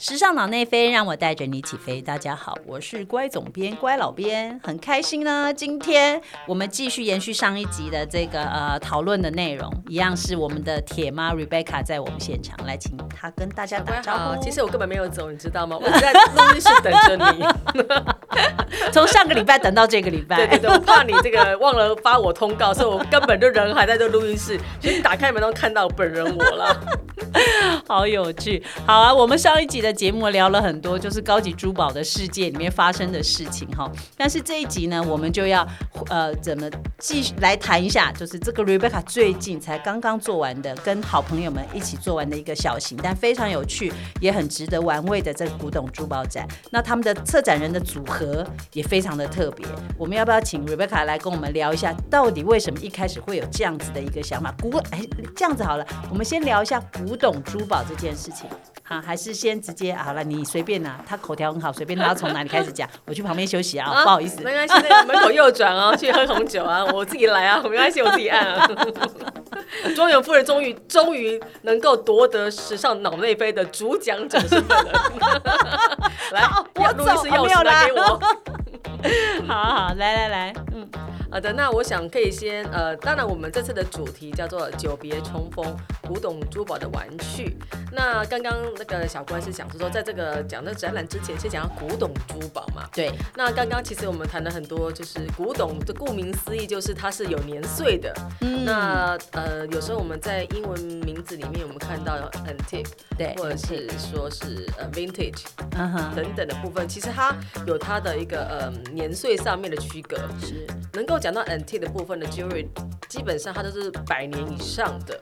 时尚脑内飞，让我带着你起飞。大家好，我是乖总编、乖老编，很开心呢。今天我们继续延续上一集的这个呃讨论的内容，一样是我们的铁妈 Rebecca 在我们现场，来请她跟大家打招呼。其实我根本没有走，你知道吗？我在录音室等着你，从上个礼拜等到这个礼拜。对对对，我怕你这个忘了发我通告，所以我根本就人还在这录音室，其实打开门都看到本人我了，好有趣。好啊，我们上一集的。节目聊了很多，就是高级珠宝的世界里面发生的事情哈。但是这一集呢，我们就要呃怎么继续来谈一下，就是这个 Rebecca 最近才刚刚做完的，跟好朋友们一起做完的一个小型但非常有趣，也很值得玩味的这个古董珠宝展。那他们的策展人的组合也非常的特别。我们要不要请 Rebecca 来跟我们聊一下，到底为什么一开始会有这样子的一个想法？古哎，这样子好了，我们先聊一下古董珠宝这件事情。好，还是先直接好了，你随便拿。他口条很好，随便他要从哪里开始讲，我去旁边休息啊，不好意思。没关系，那个门口右转啊，去喝红酒啊，我自己来啊，没关系，我自己按啊。庄园夫人终于终于能够夺得时尚脑内飞的主讲者身份了。来，我录音师钥匙来给我。好好，来来来，嗯。好的，那我想可以先呃，当然我们这次的主题叫做久别重逢，古董珠宝的玩趣。那刚刚那个小关是讲说，在这个讲的展览之前，先讲到古董珠宝嘛。对。那刚刚其实我们谈了很多，就是古董的顾名思义，就是它是有年岁的。嗯。那呃，有时候我们在英文名字里面，我们看到 antique，对，或者是说是呃 vintage，嗯哼，等等的部分，其实它有它的一个呃年岁上面的区隔，是能够。讲到 antique 的部分的 jewelry，基本上它都是百年以上的。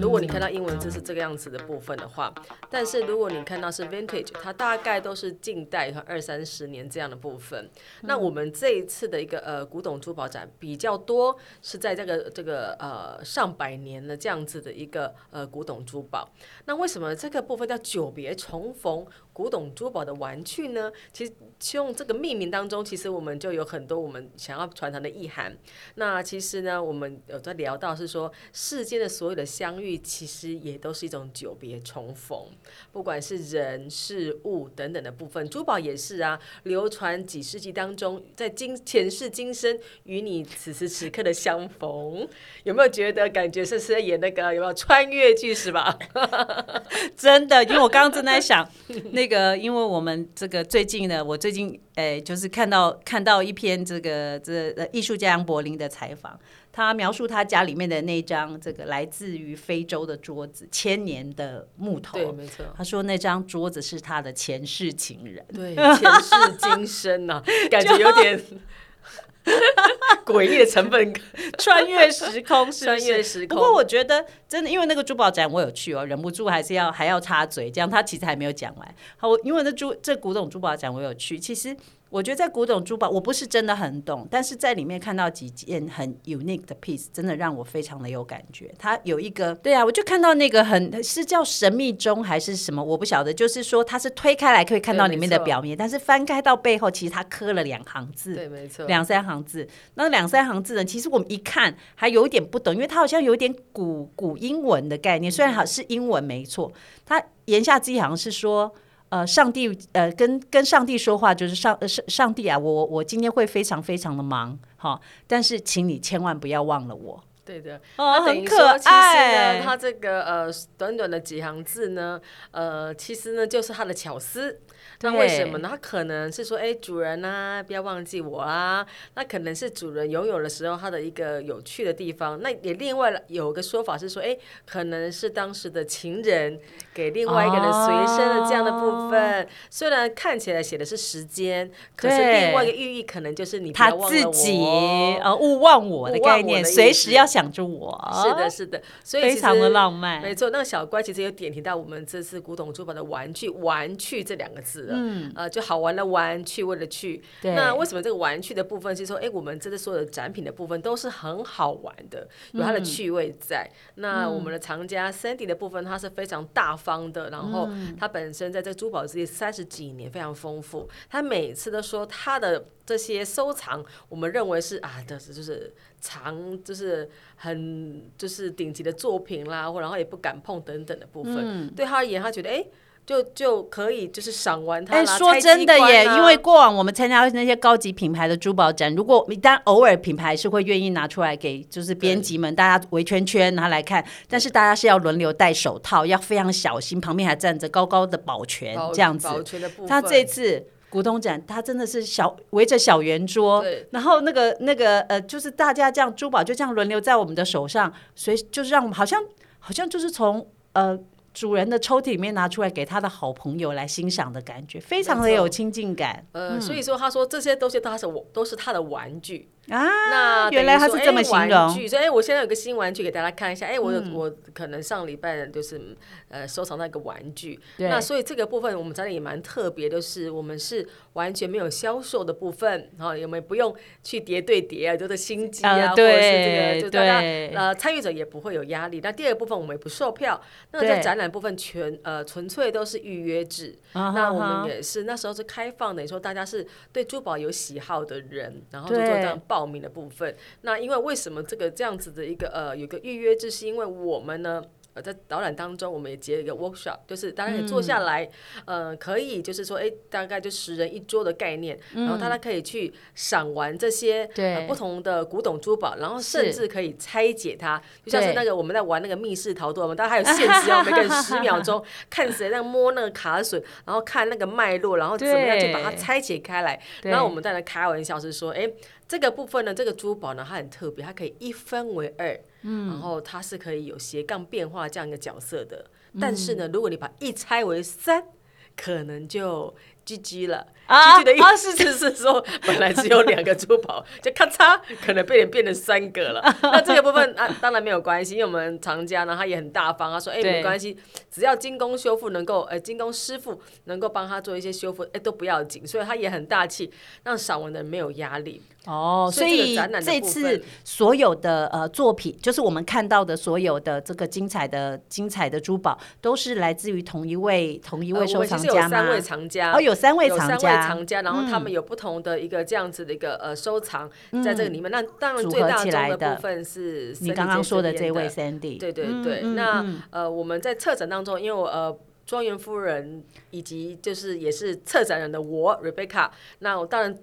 如果你看到英文字是这个样子的部分的话，但是如果你看到是 vintage，它大概都是近代和二三十年这样的部分。那我们这一次的一个呃古董珠宝展比较多是在这个这个呃上百年的这样子的一个呃古董珠宝。那为什么这个部分叫久别重逢？古董珠宝的玩具呢？其实用这个命名当中，其实我们就有很多我们想要传达的意涵。那其实呢，我们有在聊到是说，世间的所有的相遇，其实也都是一种久别重逢。不管是人、事物等等的部分，珠宝也是啊。流传几世纪当中，在今前世今生与你此时此刻的相逢，有没有觉得感觉是在演那个有没有穿越剧是吧？真的，因为我刚刚正在想 那。这个，因为我们这个最近呢，我最近诶，就是看到看到一篇这个这艺术家杨柏林的采访，他描述他家里面的那张这个来自于非洲的桌子，千年的木头，对，没错。他说那张桌子是他的前世情人，对，前世今生呐，感觉有点。诡异的成分，穿越时空，穿越时空。不过我觉得真的，因为那个珠宝展我有去哦，忍不住还是要还要插嘴，这样他其实还没有讲完。好，我因为那珠这古董珠宝展我有去，其实。我觉得在古董珠宝，我不是真的很懂，但是在里面看到几件很 unique 的 piece，真的让我非常的有感觉。它有一个，对啊，我就看到那个很是叫神秘钟还是什么，我不晓得。就是说它是推开来可以看到里面的表面，但是翻开到背后，其实它刻了两行字，对，没错，两三行字。那两三行字呢，其实我们一看还有一点不懂，因为它好像有点古古英文的概念，虽然好是英文没错，它言下之意好像是说。呃，上帝，呃，跟跟上帝说话，就是上上上帝啊，我我今天会非常非常的忙，哈，但是请你千万不要忘了我。对的，哦，很可爱。他这个呃短短的几行字呢，呃，其实呢就是他的巧思。那为什么呢？他可能是说，哎，主人呐，不要忘记我啊。那可能是主人游泳的时候，他的一个有趣的地方。那也另外有个说法是说，哎，可能是当时的情人给另外一个人随身的这样的部分。虽然看起来写的是时间，可是另外一个寓意可能就是你他自己呃勿忘我的概念，随时要想着我。是的，是的，所以非常的浪漫。没错，那个小乖其实有点提到我们这次古董珠宝的玩具“玩具”这两个字。嗯，呃，就好玩的玩，趣味的趣。那为什么这个玩具的部分是说，哎，我们这次所有的展品的部分都是很好玩的，有它的趣味在。那我们的藏家 Sandy 的部分，它是非常大方的，然后它本身在这珠宝界三十几年非常丰富。他每次都说他的这些收藏，我们认为是啊的，就是藏，就是很就是顶级的作品啦，或然后也不敢碰等等的部分。对他而言，他觉得哎。就就可以就是赏完它哎，啦。说真的耶，啊因为过往我们参加那些高级品牌的珠宝展，如果但偶尔品牌是会愿意拿出来给就是编辑们大家围圈圈拿来看，但是大家是要轮流戴手套，要非常小心，旁边还站着高高的保全保这样子。保全的部分，他这次。股东展，它真的是小围着小圆桌对，然后那个那个呃，就是大家这样珠宝就这样轮流在我们的手上，所以就是让我们好像好像就是从呃主人的抽屉里面拿出来给他的好朋友来欣赏的感觉，非常的有亲近感呃，所以说他说这些东西都是我都是他的玩具。啊。那原来他是这么玩具，所以哎，我现在有个新玩具给大家看一下。哎，我我可能上礼拜就是呃收藏到一个玩具，那所以这个部分我们展览也蛮特别，就是我们是完全没有销售的部分，然后我们不用去叠对叠啊，就是心机啊，呃或者是这对个，就大家呃参与者也不会有压力。那第二个部分我们也不售票，那在展览部分全呃纯粹都是预约制。啊。那我们也是那时候是开放的，你说大家是对珠宝有喜好的人，然后就做这样报报名的部分。那因为为什么这个这样子的一个呃有个预约制，是因为我们呢。呃，在导览当中，我们也结了一个 workshop，就是大家可以坐下来，呃，可以就是说，哎、大概就十人一桌的概念，然后大家可以去赏玩这些不同的古董珠宝，然后甚至可以拆解它，就像是那个我们在玩那个密室逃脱，我们大家还有限时哦，每个人十秒钟，看谁在摸那个卡榫，然后看那个脉络，然后怎么样去把它拆解开来。然后我们在那开玩笑是说，哎、这个部分呢，这个珠宝呢，它很特别，它可以一分为二，嗯，然后它是可以有斜杠变化这样一个角色的。但是呢，如果你把一拆为三，可能就 GG 了。啊 GG 的意思是说，本来只有两个珠宝，就咔嚓，可能被人变成三个了。那这个部分啊，当然没有关系，因为我们藏家呢，他也很大方，他说，哎、对没关系，只要精工修复能够，呃，精工师傅能够帮他做一些修复，哎、都不要紧。所以他也很大气，让赏文的人没有压力。哦，所所以这次所有的呃作品，就是我们看到的所有的这个精彩的精彩的珠宝，都是来自于同一位同一位收藏家吗？三位藏家，哦，有三位有三位藏家，然后他们有不同的一个这样子的一个呃收藏在这个里面。那当然最大的宗的部分是你刚刚说的这位 Sandy，对对对，嗯那、嗯呃，我们在策展当中，因为我呃。庄园夫人以及就是也是策展人的我 Rebecca，那我当然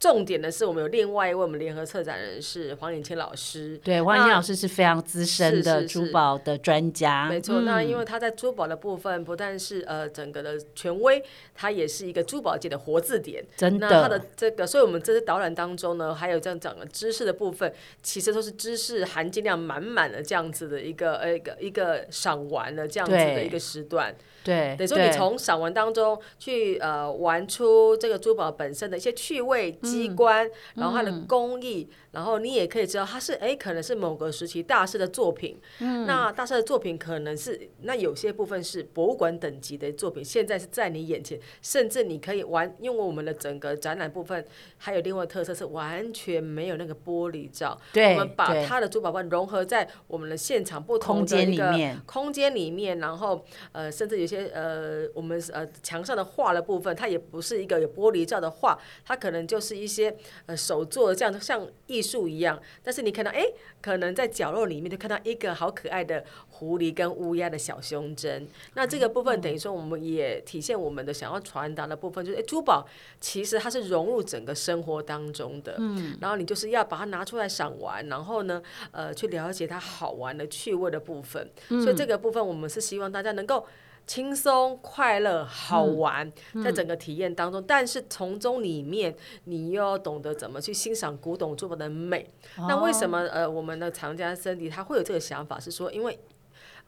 重点的是我们有另外一位我们联合策展人是黄颖谦老师，对，黄怡那老师是非常资深是的珠宝的专家，没错，那因为为他在珠宝的部分不但是呃整个的权威，他也是一个珠宝界的活字典。真那他的这个，所以我们这次导览当中呢，还有这样讲的知识的部分，其实都是知识含金量满满的这样子的一个呃一个一个赏玩的这样子的一个时段。对，等于说你从散文当中去呃玩出这个珠宝本身的一些趣味、机关，嗯然后它的工艺，然后你也可以知道它是哎可能是某个时期大师的作品。嗯。那大师的作品可能是那有些部分是博物馆等级的作品，现在是在你眼前，甚至你可以完，因为我们的整个展览部分还有另外特色是完全没有那个玻璃罩，对我们把对它的珠宝罐融合在我们的现场不同空间的一个里面。空间里面，然后呃，甚至有些呃，我们呃墙上的画的部分，它也不是一个有玻璃罩的画，它可能就是一些呃手做的这样像艺术一样。但是你看到，哎，可能在角落里面就看到一个好可爱的狐狸跟乌鸦的小胸针。那这个部分等于说，我们也体现我们的想要传达的部分，就是哎，珠宝其实它是融入整个生活当中的。嗯。然后你就是要把它拿出来赏玩，然后呢，呃，去了解它好玩的趣味的部分。所以这个部分我们是希望大家能够。轻松、快乐、好玩，在整个体验当中，但是从中里面，你又要懂得怎么去欣赏古董珠宝的美。那为什么呃，我们的藏家森迪他会有这个想法？是说，因为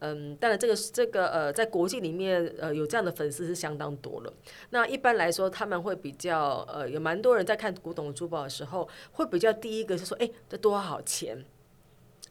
嗯，当然这个这个呃，在国际里面呃有这样的粉丝是相当多了。那一般来说，他们会比较呃，有蛮多人在看古董珠宝的时候，会比较第一个是说，哎、这多少钱？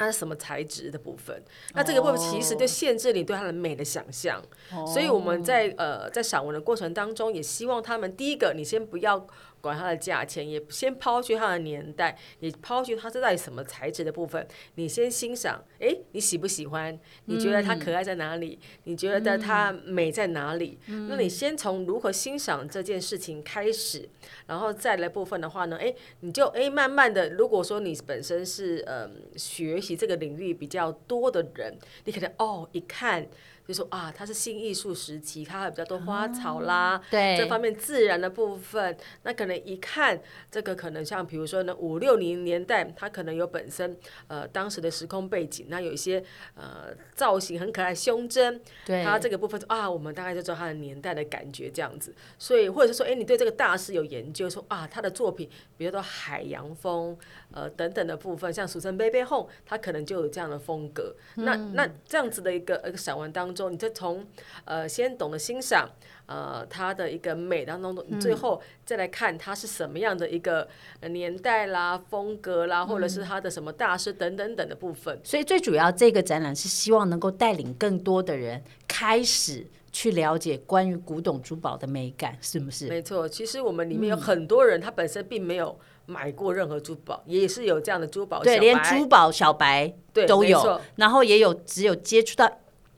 它是什么材质的部分？那这个部分其实就限制你对它的美的想象。所以我们在呃在赏文的过程当中，也希望他们第一个，你先不要管它的价钱，也先抛去它的年代，也抛去它是在什么材质的部分，你先欣赏，哎，你喜不喜欢？你觉得它可爱在哪里？你觉得它美在哪里？那你先从如何欣赏这件事情开始，然后再来部分的话呢，哎，你就哎慢慢的，如果说你本身是呃学习这个领域比较多的人，你可能哦一看就说啊，它是新艺术时期，它还比较多花草啦，对这方面自然的部分，那可能一看这个可能像比如说呢五六零年代，它可能有本身呃当时的时空背景，那有一些呃造型很可爱，胸针，对，它这个部分啊，我们大概就知道它的年代的感觉这样子。所以或者是说，哎，你对这个大师有研究，说啊，他的作品，比如说海洋风，呃等等的部分，像俗称 Baby Home，它可能就有这样的风格。那那这样子的一个一个散文当中，你就从呃先懂得欣赏。呃，它的一个美当中，你最后再来看它是什么样的一个年代啦、风格啦，或者是它的什么大师等等等的部分。所以最主要这个展览是希望能够带领更多的人开始去了解关于古董珠宝的美感，是不是？没错，其实我们里面有很多人，他本身并没有买过任何珠宝，也是有这样的珠宝对，连珠宝小白对都有，然后也有只有接触到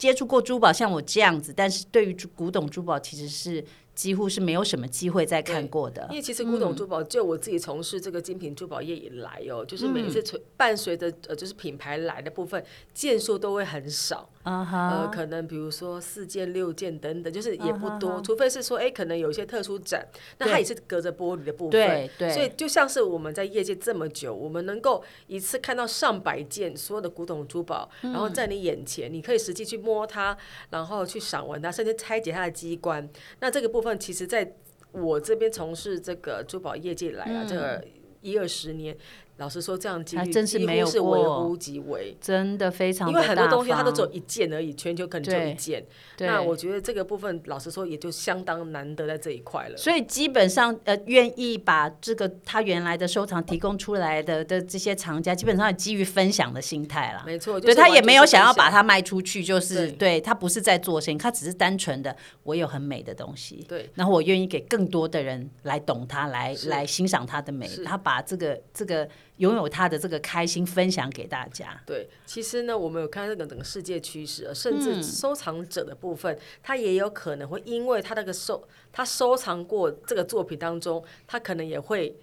接触过珠宝，像我这样子，但是对于古董珠宝其实是几乎是没有什么机会再看过的因。为其实古董珠宝，就我自己从事这个精品珠宝业以来哦，就是每一次随伴随着呃就是品牌来的部分，件数都会很少。啊呃，可能比如说四件、六件等等，就是也不多，除非是说，哎，可能有一些特殊展，那它也是隔着玻璃的部分，对对。所以就像是我们在业界这么久，我们能够一次看到上百件所有的古董珠宝，然后在你眼前，你可以实际去摸它，然后去赏玩它，甚至拆解它的机关。那这个部分，其实在我这边从事这个珠宝业界来啊，这个一二十年。老实说，这样几率几真是没有微过。乎其微。真的非常因为很多东西它都只有一件而已，全球可能就对一件。那我觉得这个部分，老实说，也就相当难得在这一块了。所以基本上，呃，愿意把这个他原来的收藏提供出来的的这些藏家，基本上也基于分享的心态啦。没错，就对他也没有想要把它卖出去，就是对。对他不是在做生意，他只是单纯的我有很美的东西，对。然后我愿意给更多的人来懂它，来是。来欣赏它的美，他把这个这个拥有他的这个开心分享给大家。对，其实呢，我们有看这个整个世界趋势，甚至收藏者的部分，他也有可能会因为他那个收他收藏过这个作品当中，他可能也会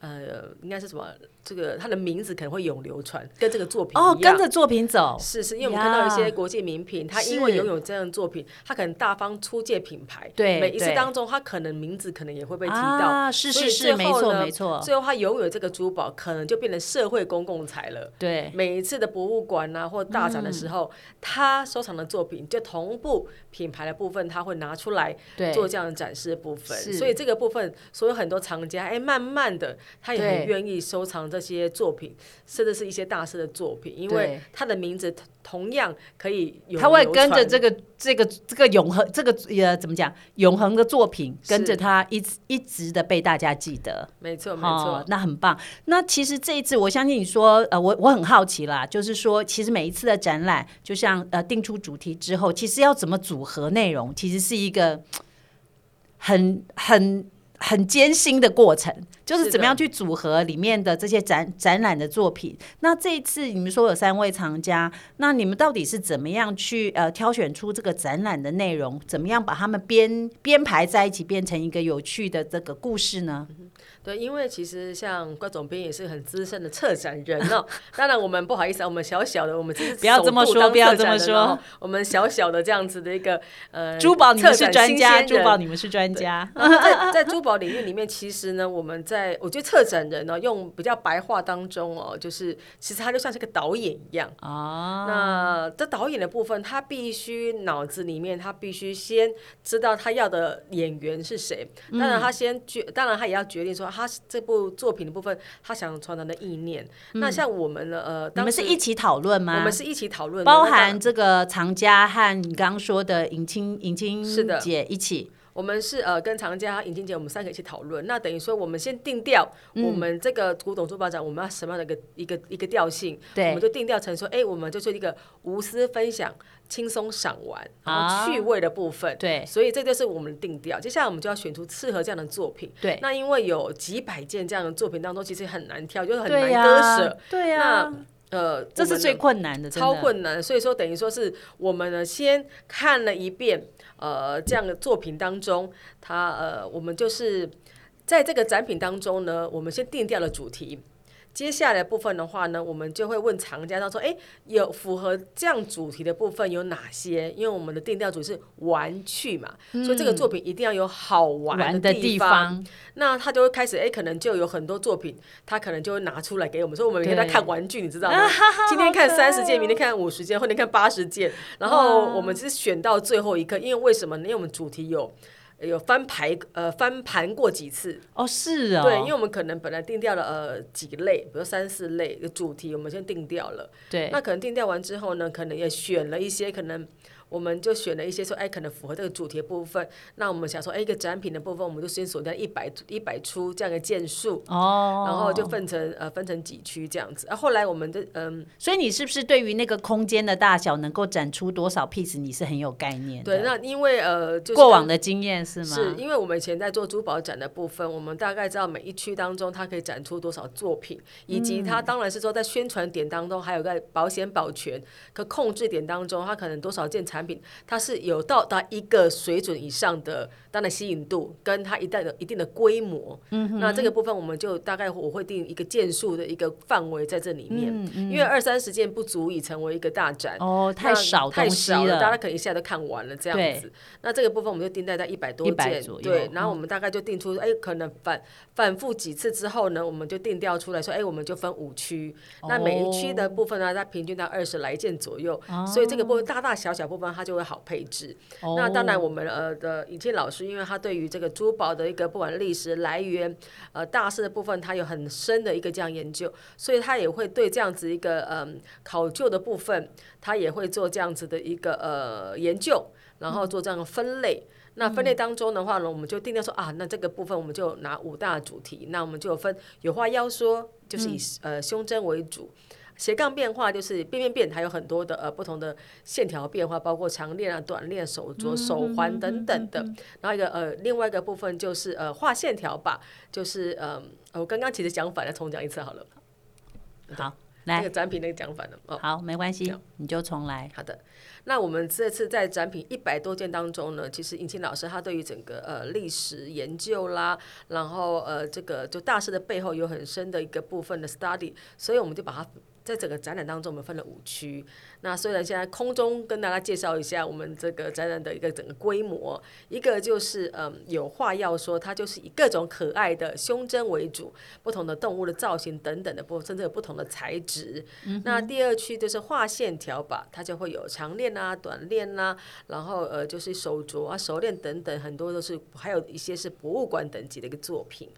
呃，应该是什么？这个他的名字可能会永流传，跟这个作品哦，跟着作品走，是是，因为我们看到一些国际名品，他因为拥有这样的作品，他可能大方出借品牌，对每一次当中，他可能名字可能也会被提到，啊，是是是，没错最后呢没错，最后他拥有这个珠宝，可能就变成社会公共财了。对每一次的博物馆啊或大展的时候，他收藏的作品就同步品牌的部分，他会拿出来对做这样的展示的部分。所以这个部分，所有很多藏家，哎，慢慢的他也对很愿意收藏这些作品，甚至是一些大师的作品，因为他的名字同同样可以有他会跟着这个这个这个永恒这个呃怎么讲永恒的作品，跟着他一直一直的被大家记得。没错没哦错，，那很棒。那其实这一次，我相信你说，呃，我我很好奇啦，就是说，其实每一次的展览，就像呃定出主题之后，其实要怎么组合内容，其实是一个很很很艰辛的过程，就是怎么样去组合里面的这些展展览的作品。那这一次你们说有三位藏家，那你们到底是怎么样去呃挑选出这个展览的内容？怎么样把他们编编排在一起，变成一个有趣的这个故事呢？对，因为其实像关总编也是很资深的策展人哦。当然，我们不好意思啊，我们小小的，我们只是不要这么说不要这么说哦我们小小的这样子的一个呃，珠宝你们是专家，珠宝你们是专家。在在珠宝领域里面，其实呢，我们在我觉得策展人呢，用比较白话当中哦，就是其实他就像是个导演一样。啊，那这导演的部分，他必须脑子里面，他必须先知道他要的演员是谁。当然，他先决，当然他也要决定说，他这部作品的部分，他想传达的意念。那像我们呢，呃，你们是一起讨论吗？我们是一起讨论，包含这个藏家和你刚刚说的尹清尹清是的姐一起。我们是呃跟藏家、尹静姐，我们三个一起讨论。那等于说，我们先定调，嗯我们这个古董珠宝展，我们要什么样的一个一个一个调性？对我们就定调成说，哎、我们就是一个无私分享、轻松赏玩，然啊后趣味的部分。对所以这就是我们的定调。接下来我们就要选出适合这样的作品。对那因为有几百件这样的作品当中，其实很难挑，就是很对难割舍。对呀那，呃，这是最困难的，的超困难，所以说等于说是我们呢先看了一遍，呃，这样的作品当中，它呃，我们就是在这个展品当中呢，我们先定掉了主题。接下来的部分的话呢，我们就会问藏家，他说：“哎，有符合这样主题的部分有哪些？因为我们的定调主题是玩趣嘛，所以这个作品一定要有好玩玩的的地地方，那他就会开始，哎，可能就有很多作品，他可能就会拿出来给我们，说我们每天在看玩具，你知道吗？今天看三十件，明天看五十件，后天看八十件，然后我们是选到最后一刻，因为为什么呢？因为我们主题有。有翻牌呃翻盘过几次，哦，是哦，对，因为我们可能本来定掉了呃几类，比如三四类的主题，我们先定掉了。对。那可能定掉完之后呢，可能也选了一些，可能我们就选了一些说，哎，可能符合这个主题的部分。那我们想说，哎，一个展品的部分，我们就先锁定一百一百出这样的件数，哦，然后就分成呃分成几区这样子。啊，后来我们的嗯，所以你是不是对于那个空间的大小能够展出多少 piece，你是很有概念的？对，那因为呃，就是过往的经验是吗？是因为我们以前在做珠宝展的部分，我们大概知道每一区当中它可以展出多少作品，以及它当然是说在宣传点当中，还有在保险保全可控制点当中，它可能多少件产品，它是有到达一个水准以上的，当然吸引度跟它一定的一定的规模。嗯，那这个部分我们就大概我会定一个件数的一个范围在这里面，因为二三十件不足以成为一个大展。哦，太少太少了，大家可能一下都看完了这样子。那这个部分我们就定在在一百多件左右对，嗯然后我们大概就定出，哎、可能反反复几次之后呢，我们就定调出来说，哎、我们就分五区，那每一区的部分呢，它平均到二十来件左右，所以这个部分大大小小部分它就会好配置。那当然，哦我们呃的尹倩老师，因为他对于这个珠宝的一个不管历史来源、呃大师的部分，他有很深的一个这样研究，所以他也会对这样子一个嗯考究的部分，他也会做这样子的一个呃研究，然后做这样的分类。那分类当中的话呢，我们就定调说啊，那这个部分我们就拿五大主题，那我们就分有话要说，就是以、呃胸针为主。斜杠变化就是变变变，还有很多的呃不同的线条变化，包括长链啊、短链、手镯、手环等等的。然后一个呃另外一个部分就是呃画线条吧，就是呃我刚刚其实讲反了，重讲一次好了。好，来那个，展品那个讲反了哦。好，没关系，你就重来。好的，那我们这次在展品一百多件当中呢，其实尹清老师他对于整个呃历史研究啦，然后呃这个就大师的背后有很深的一个部分的 study，所以我们就把它在整个展览当中，我们分了五区。那虽然现在空中跟大家介绍一下我们这个展览的一个整个规模，一个就是嗯有话要说，它就是以各种可爱的胸针为主，不同的动物的造型等等的部分，甚至有不同的材质。那第二区就是画线条吧，它就会有长链啊、短链啊，然后呃就是手镯啊、手链等等，很多都是还有一些是博物馆等级的一个作品。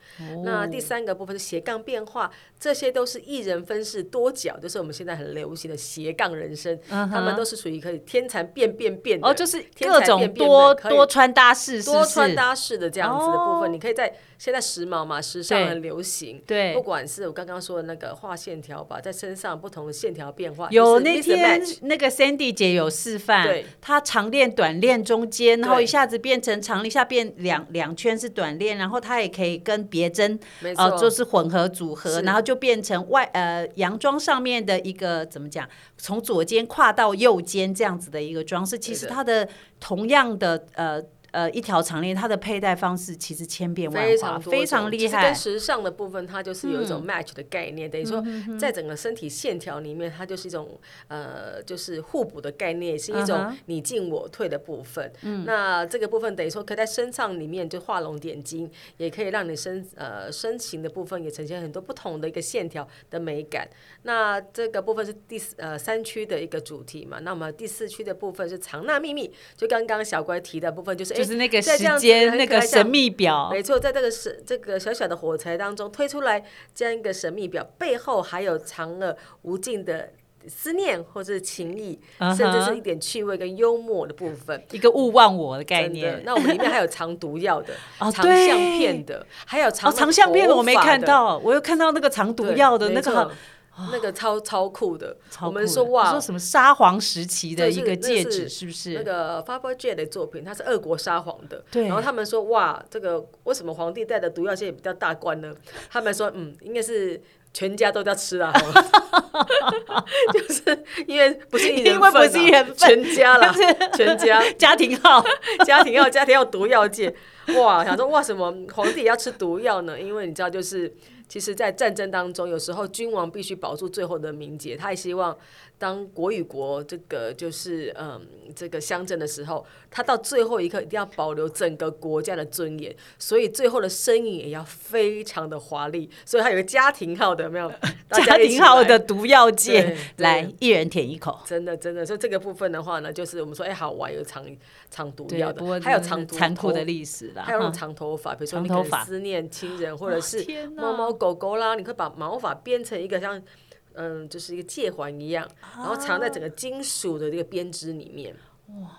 那第三个部分是斜杠变化，这些都是一人分饰多角，就是我们现在很流行的斜杠人生，他们都是属于可以天蚕变变变的哦，就是各种多多穿搭式，多穿搭式的这样子的部哦分，你可以在现在时髦嘛，时尚很流行。对。不管是我刚刚说的那个画线条吧，在身上不同的线条变化，有那天那个 Sandy 姐有示范，她长链短链中间，然后一下子变成长，一下变两两圈是短链，然后她也可以跟别针呃就是混合组合，然后就变成外呃洋装上面的一个怎么讲，从左肩跨到右肩这样子的一个装饰，其实它的同样的呃。呃，一条长链，它的佩戴方式其实千变万化，非常非常厉害跟。时尚的部分，它就是有一种 match 的概念，等于说在整个身体线条里面，它就是一种呃，就是互补的概念，也是一种你进我退的部分。那这个部分等于说可以在身上里面就画龙点睛，也可以让你身呃身形的部分也呈现很多不同的一个线条的美感。那这个部分是第四呃三区的一个主题嘛，那么第四区的部分是藏纳秘密，就刚刚小乖提的部分，就是诶就是那个时间，那个神秘表，没错，在这个是这个小小的火柴当中推出来这样一个神秘表，背后还有藏了无尽的思念或者是情谊甚至是一点趣味跟幽默的部分。一个勿忘我的概念，。那我们里面还有 藏毒药的、哦藏对相片的，还有藏哦，藏相片的我没看到，我有看到那个藏毒对药的那个好，那个超超酷的。我们说哇说什么沙皇时期的一个戒指，是不是？那个 Fabergé 的作品，它是俄国沙皇的。对然后他们说，哇，这个为什么皇帝戴的毒药现在比较大罐呢？他们说，嗯，应该是全家都在吃啊，就是因为不是一人因为不份啊是一人份全家啦，全家 家庭号，家庭号家庭要毒药界。哇，想说哇，什么皇帝也要吃毒药呢？因为你知道，就是其实，在战争当中，有时候君王必须保住最后的名节，他也希望当国与国这个就是嗯这个相争的时候，他到最后一刻一定要保留整个国家的尊严，所以最后的身影也要非常的华丽。所以他有个家庭号的，有没有？家庭号的毒药对剑，来一人舔一口。真的，真的，所以这个部分的话呢，就是我们说，哎、好玩有藏藏毒对，药的，还有藏毒残酷的头历史啦。还有那种哈长头发，比如说你可思念亲人，或者是猫猫狗狗啦，你可以把毛发编成一个像嗯，就是一个戒环一样，然后藏在整个金属的这个编织里面。哇！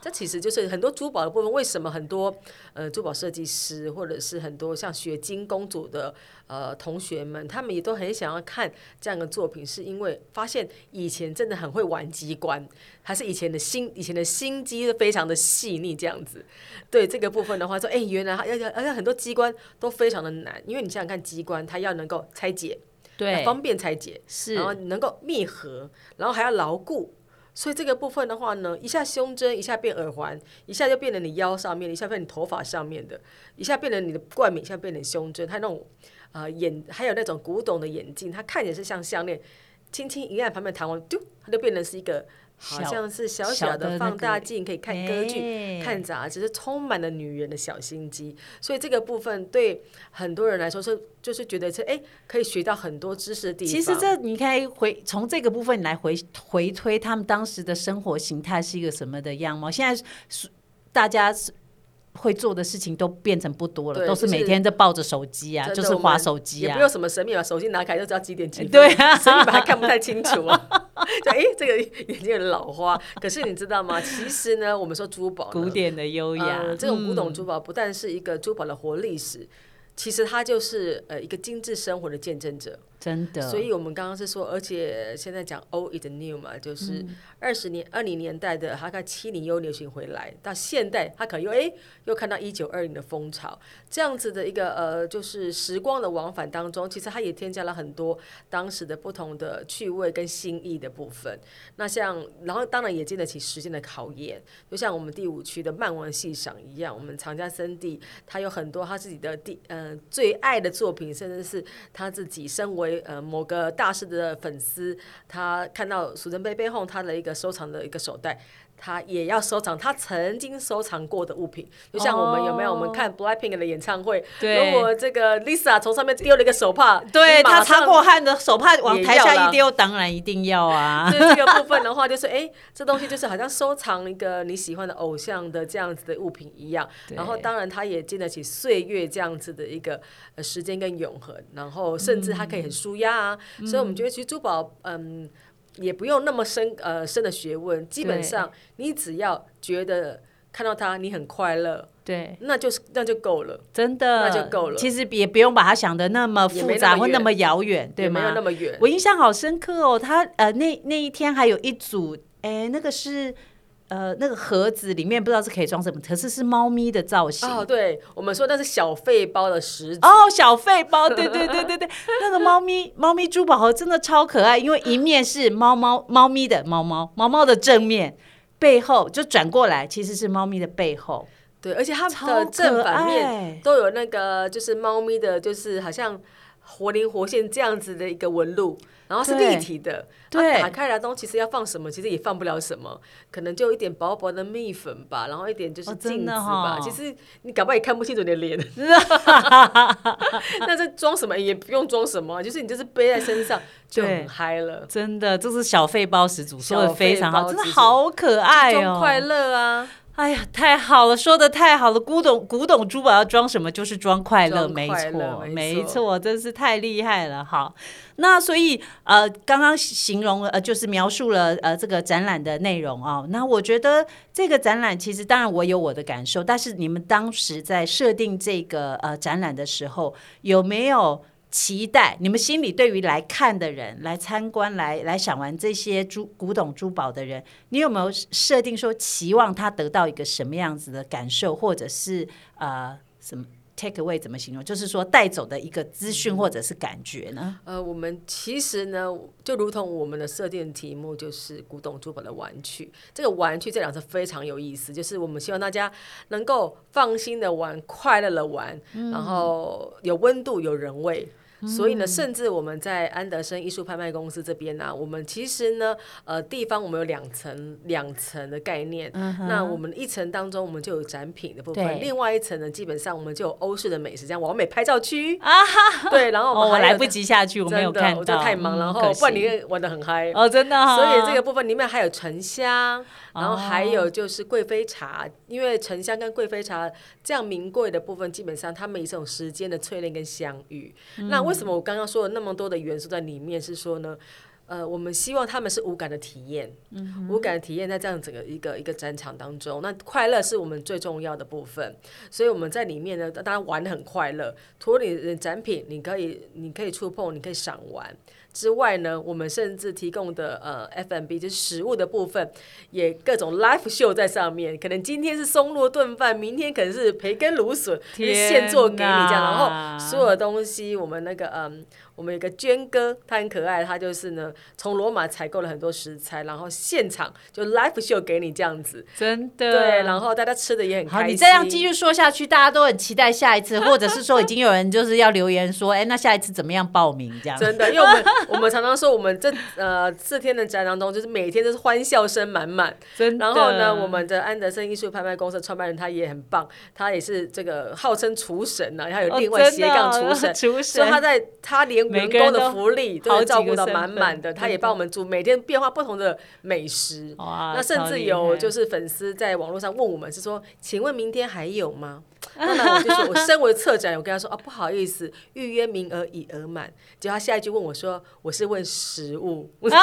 这其实就是很多珠宝的部分。为什么很多呃珠宝设计师，或者是很多像雪晶公主的呃同学们，他们也都很想要看这样的作品，是因为发现以前真的很会玩机关，还是以前的心以前的心机非常的细腻，这样子。对这个部分的话，说哎、原来要要而且很多机关都非常的难，因为你想想看，机关它要能够拆解，对，方便拆解，是然后能够密合，然后还要牢固。所以这个部分的话呢，一下胸针，一下变耳环，一下就变成你腰上面，一下变你头发上面的，一下变成你的冠冕，一下变成胸针，它那种呃眼，还有那种古董的眼镜，它看起来是像项链，轻轻一按旁边弹簧，丢，它就变成是一个好像是小小小的放大镜，可以看歌剧、哎看杂志，是充满了女人的小心机。所以这个部分对很多人来说是，就是觉得是哎，可以学到很多知识的地方。其实这你可以回从这个部分来回回推他们当时的生活形态是一个什么的样貌。现在是大家是会做的事情都变成不多了，都是每天都抱着手机啊，就是划手机啊也不。用什么神秘把手机拿开就知道几点几分。对啊神秘版还看不太清楚啊。就哎，这个眼睛有点老花。可是你知道吗？其实呢，我们说珠宝古典的优雅，呃，这种古董嗯珠宝不但是一个珠宝的活历史，其实它就是呃一个精致生活的见证者。真的，所以我们刚刚是说，而且现在讲 old is new 嘛，就是嗯。二十年、二零年代的，大概七零又流行回来，到现代，它可能又哎又看到一九二零的风潮，这样子的一个呃，就是时光的往返当中，其实它也添加了很多当时的不同的趣味跟新意的部分。那像，然后当然也经得起时间的考验，就像我们第五区的漫玩戏赏一样，我们长江森地他有很多他自己的第呃最爱的作品，甚至是他自己身为呃某个大师的粉丝，他看到蜀珍杯背后他的一个收藏的一个手袋。他也要收藏他曾经收藏过的物品，就像我们有没有？我们看 Blackpink 的演唱会，如果这个 Lisa 从上面丢了一个手帕，对他擦过汗的手帕往台下一丢，当然一定要啊。所以这个部分的话，就是 哎、这东西就是好像收藏一个你喜欢的偶像的这样子的物品一样。然后当然他也经得起岁月这样子的一个呃时间跟永恒，然后甚至它可以很舒压啊。所以我们觉得其实珠宝嗯。也不用那么深呃深的学问，基本上你只要觉得看到他你很快乐，对，那就是那就够了，真的。那就够了。其实也不用把他想的那么复杂或那么遥远，对吗？没有？那么远。我印象好深刻哦，他呃那那一天还有一组，哎，那个是呃那个盒子里面不知道是可以装什么，可是是猫咪的造型。哦，对，我们说那是小费包的石子，哦，小费包，对对对对对，那个猫咪 猫咪珠宝盒真的超可爱，因为一面是猫猫猫咪的猫猫猫猫的正面，背后就转过来其实是猫咪的背后，对，而且它超的正反面。都有那个就是猫咪的，就是好像活灵活现这样子的一个纹路，然后是立体的。对打开来东其实要放什么，其实也放不了什么，可能就一点薄薄的蜜粉吧，然后一点就是镜子的吧。哈其实你搞不好也看不清楚你的脸。那这装什么也不用装什么，就是你就是背在身上就很嗨了，真的，这是小费包始祖，说的非常好，真的好可爱哦，装快乐啊！哎呀，太好了，说的太好了！古董古董珠宝要装什么，就是装快乐，没错，没没错错，真是太厉害了。好，那所以呃，刚刚形容了呃，就是描述了呃这个展览的内容哦。那我觉得这个展览其实当然我有我的感受，但是你们当时在设定这个呃展览的时候，有没有？期待你们心里对于来看的人、来参观、来来赏玩这些珠古董珠宝的人，你有没有设定说期望他得到一个什么样子的感受，或者是呃什么 take away 怎么形容？就是说带走的一个资讯或者是感觉呢？呃，我们其实呢，就如同我们的设定题目就是古董珠宝的玩具。这个玩具这两个字非常有意思，就是我们希望大家能够放心的玩，快乐的玩，然后有温度、有人味。所以呢，甚至我们在安德森艺术拍卖公司这边呢，我们其实呢，呃，地方我们有两层两层的概念。那我们一层当中，我们就有展品的部分；另外一层呢，基本上我们就有欧式的美食，这样完美拍照区啊。对，然后我来不及下去，我没有看到，我就太忙，然后不然你玩的很嗨哦，真的。所以这个部分里面还有沉香，然后还有就是贵妃茶，因为沉香跟贵妃茶这样名贵的部分，基本上他们一种时间的淬炼跟相遇。那为什么我刚刚说了那么多的元素在里面？是说呢，呃，我们希望他们是无感的体验，无感的体验在这样整个一个一个战场当中，那快乐是我们最重要的部分。所以我们在里面呢，大家玩的很快乐。除了你的展品，你可以你可以触碰，你可以赏玩。之外呢，我们甚至提供的呃 FMB 就是食物的部分，也各种 live show 在上面。可能今天是松露炖饭，明天可能是培根芦笋，现做给你这样。然后所有的东西，我们那个嗯。我们有个娟哥，他很可爱，他就是呢，从罗马采购了很多食材，然后现场就 live show 给你这样子，真的。对，然后大家吃的也很开心。好，你这样继续说下去，大家都很期待下一次，或者是说已经有人就是要留言说，哎，那下一次怎么样报名这样？真的，因为我们 我们常常说，我们这呃四天的展当中，就是每天都是欢笑声满满。真的。然后呢，我们的安德森艺术拍卖公司创办人他也很棒，他也是这个号称厨神呢，他有另外斜杠厨神，厨神。所以他在他连。员工的福利都照顾到满满的，他也帮我们煮每天变化不同的美食。那甚至有就是粉丝在网络上问我们是说，请问明天还有吗？那我就说，我身为策展，我跟他说啊，不好意思，预约名额已额满。结果他下一句问我说，我是问食物，怎么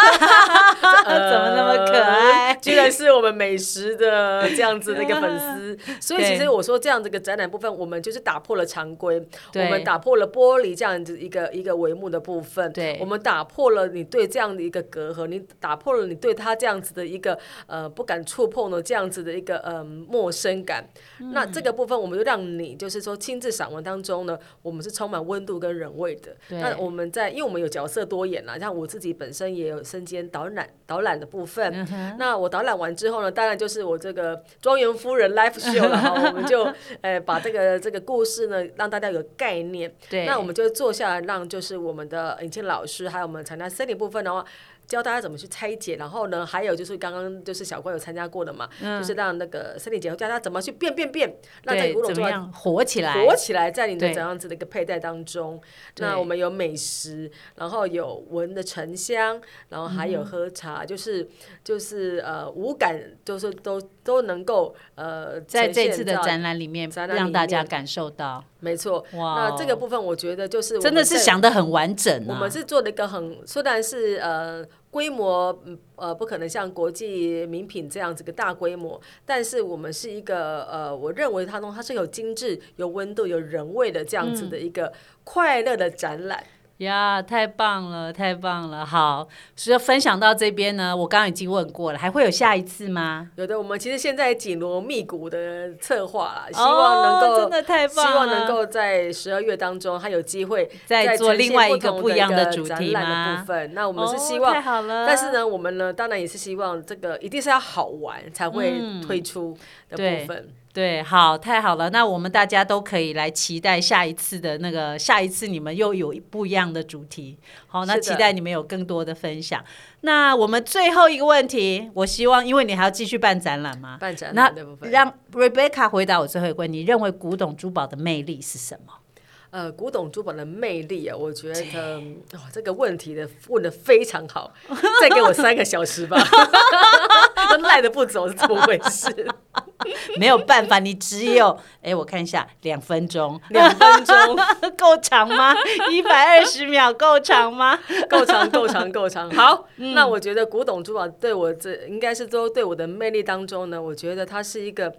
那么可爱？居然是我们美食的这样子的一个粉丝。所以其实我说这样子个展览部分，我们就是打破了常规，我们打破了玻璃这样子一个一个帷幕的部分。对，我们打破了你对这样的一个隔阂，你打破了你对他这样子的一个呃不敢触碰的这样子的一个呃陌生感。那这个部分，我们就让你就是说亲自散文当中呢，我们是充满温度跟人味的。那我们在，因为我们有角色多演啦，像我自己本身也有身兼导览导览的部分。那我导览完之后呢，当然就是我这个庄园夫人 live show 了 哈，我们就呃把这个这个故事呢让大家有概念。对，那我们就坐下来，让就是我们的尹倩老师还有我们参加森林部分的话。教大家怎么去拆解，然后呢，还有就是刚刚就是小关有参加过的嘛，就是让那个森林姐教大家怎么去变变变，那在古董中火起来，火起来，在你的怎样子的一个佩戴当中，那我们有美食，然后有闻的沉香，然后还有喝茶，就是就是呃五感，就是都都能够呃在这次的展览里面让大家感受到，没错，哇，那这个部分我觉得就是真的是想的很完整，我们是做了一个很虽然是呃。规模呃不可能像国际名品这样子个大规模，但是我们是一个呃，我认为它中它是有精致、有温度、有人味的这样子的一个快乐的展览。呀，太棒了，太棒了！好，所以分享到这边呢，我刚刚已经问过了，还会有下一次吗？有的，我们其实现在紧锣密鼓的策划了，希望能够真的太棒了，希望能够在十二月当中，还有机会再做另外一个不一样的主题的？部分，那我们是希望，太好了。但是呢，我们呢，当然也是希望这个一定是要好玩才会推出的部分。对，好，太好了，那我们大家都可以来期待下一次的那个，下一次你们又有不一样的主题。好，那期待你们有更多的分享。那我们最后一个问题，我希望，因为你还要继续办展览嘛，办展览那让 Rebecca 回答我最后一个问题：你认为古董珠宝的魅力是什么？呃，古董珠宝的魅力啊，我觉得哇，这个问题的问的非常好，再给我三个小时吧 赖的不走是怎么回事？没有办法，你只有哎，我看一下，两分钟，两分钟 够长吗？一百二十秒够长吗？够长，够长，够长。好，那我觉得古董珠宝对我这应该是都对我的魅力当中呢，我觉得它是一个，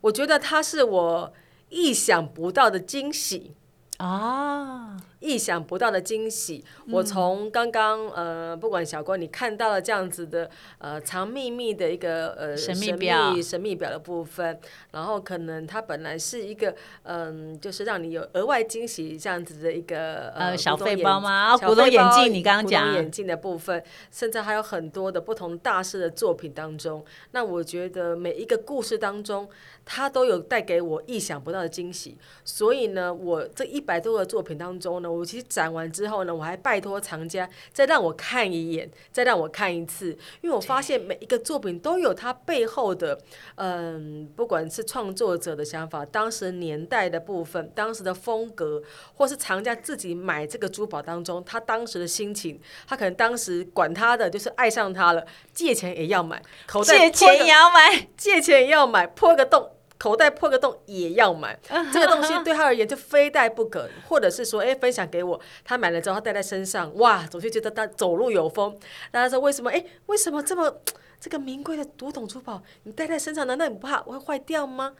我觉得它是我意想不到的惊喜。啊。意想不到的惊喜。我从刚刚呃，不管小郭你看到了这样子的呃藏秘密的一个呃神秘表。神秘表的部分，然后可能它本来是一个嗯、就是让你有额外惊喜这样子的一个呃小费包吗？啊小古董眼镜你刚刚古讲董眼镜的部分，甚至还有很多的不同大师的作品当中，那我觉得每一个故事当中，它都有带给我意想不到的惊喜。所以呢，我这一百多个作品当中呢，我其实展完之后呢，我还拜托藏家再让我看一眼，再让我看一次，因为我发现每一个作品都有它背后的，嗯，不管是创作者的想法、当时年代的部分、当时的风格，或是藏家自己买这个珠宝当中，他当时的心情，他可能当时管他的就是爱上他了，借钱也要买，口袋借钱也要买，借钱也要买，破个洞。口袋破个洞也要买，这个东西对他而言就非带不可，或者是说，哎、分享给我，他买了之后他带在身上，哇，总是觉得他走路有风。大家说为什么？哎、为什么这么这个名贵的古董珠宝，你戴在身上，难道你不怕会坏掉吗？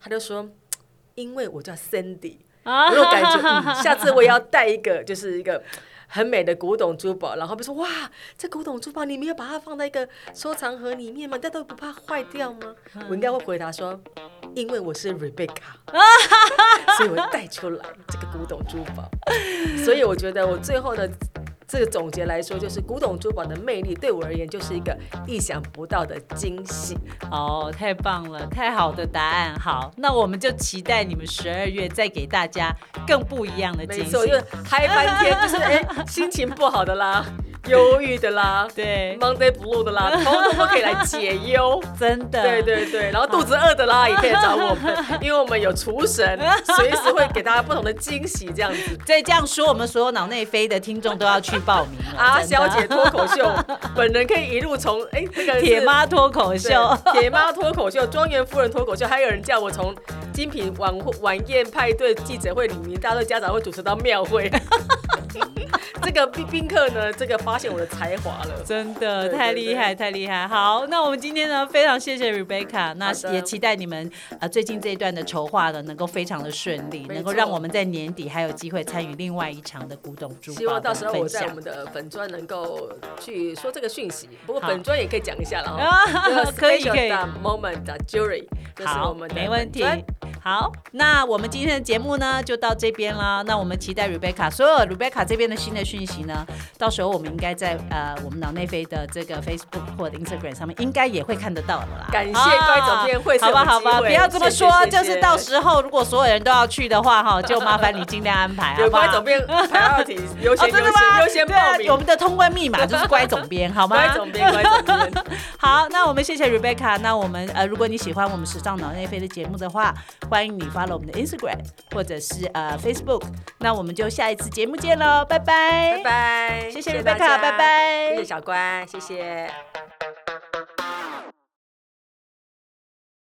他就说，因为我叫 Cindy，我有感觉，嗯，下次我也要带一个，就是一个很美的古董珠宝。然后比如说，哇，这古董珠宝你没有把它放在一个收藏盒里面吗？大家都不怕坏掉吗？我应该会回答说，因为我是 Rebecca，所以我带出来这个古董珠宝。所以我觉得我最后的。这个总结来说，就是古董珠宝的魅力对我而言就是一个意想不到的惊喜。哦，太棒了，太好的答案。好，那我们就期待你们十二月再给大家更不一样的惊喜。没错，就是嗨翻天，就是哎、心情不好的啦，忧郁的啦，对，Monday Blue 的啦，通通都可以来解忧。真的，对对对，然后肚子饿的啦，也可以找我们，因为我们有厨神，随时会给大家不同的惊喜，这样子。再这样说，我们所有脑内飞的听众都要去报名了。阿小姐脱口秀，本人可以一路从哎那个铁妈脱口秀，铁妈脱口秀、庄园夫人脱口秀，还有人叫我从精品晚晚宴派对记者会里面，大队家长会主持到庙会。这个宾宾客呢，这个发现我的才华了。真的太厉害，太厉害。好，那我们今天呢，非常谢谢 Rebecca，那也期待你们呃最近这一段的筹划呢，能够非常的顺利，能够让我们在年底还有机会参与另外一场的古董珠希望到时候我在我。们的粉专能够去说这个讯息，不过好粉专也可以讲一下了哈。啊可以可以 moment jury，这是好我们，的没问题。好，那我们今天的节目呢就到这边啦。那我们期待 Rebecca 所有 Rebecca 这边的新的讯息呢，到时候我们应该在呃我们脑内飞的这个 Facebook 或者 Instagram 上面应该也会看得到的啦。感谢各位总编会是好吧好吧，不要这么说，就是到时候如果所有人都要去的话哈，就麻烦你尽量安排，好不好有关总？编优哦，先优？先优先对啊报名我。们的通关密码就是乖总编，好吗？乖总编，乖总编。好，那我们谢谢 Rebecca。那我们呃，如果你喜欢我们时尚脑内飞的节目的话，欢迎你 follow 我们的 Instagram 或者是呃 Facebook。那我们就下一次节目见喽，拜拜，拜拜，谢谢大 Rebecca，拜拜谢谢小关，谢谢。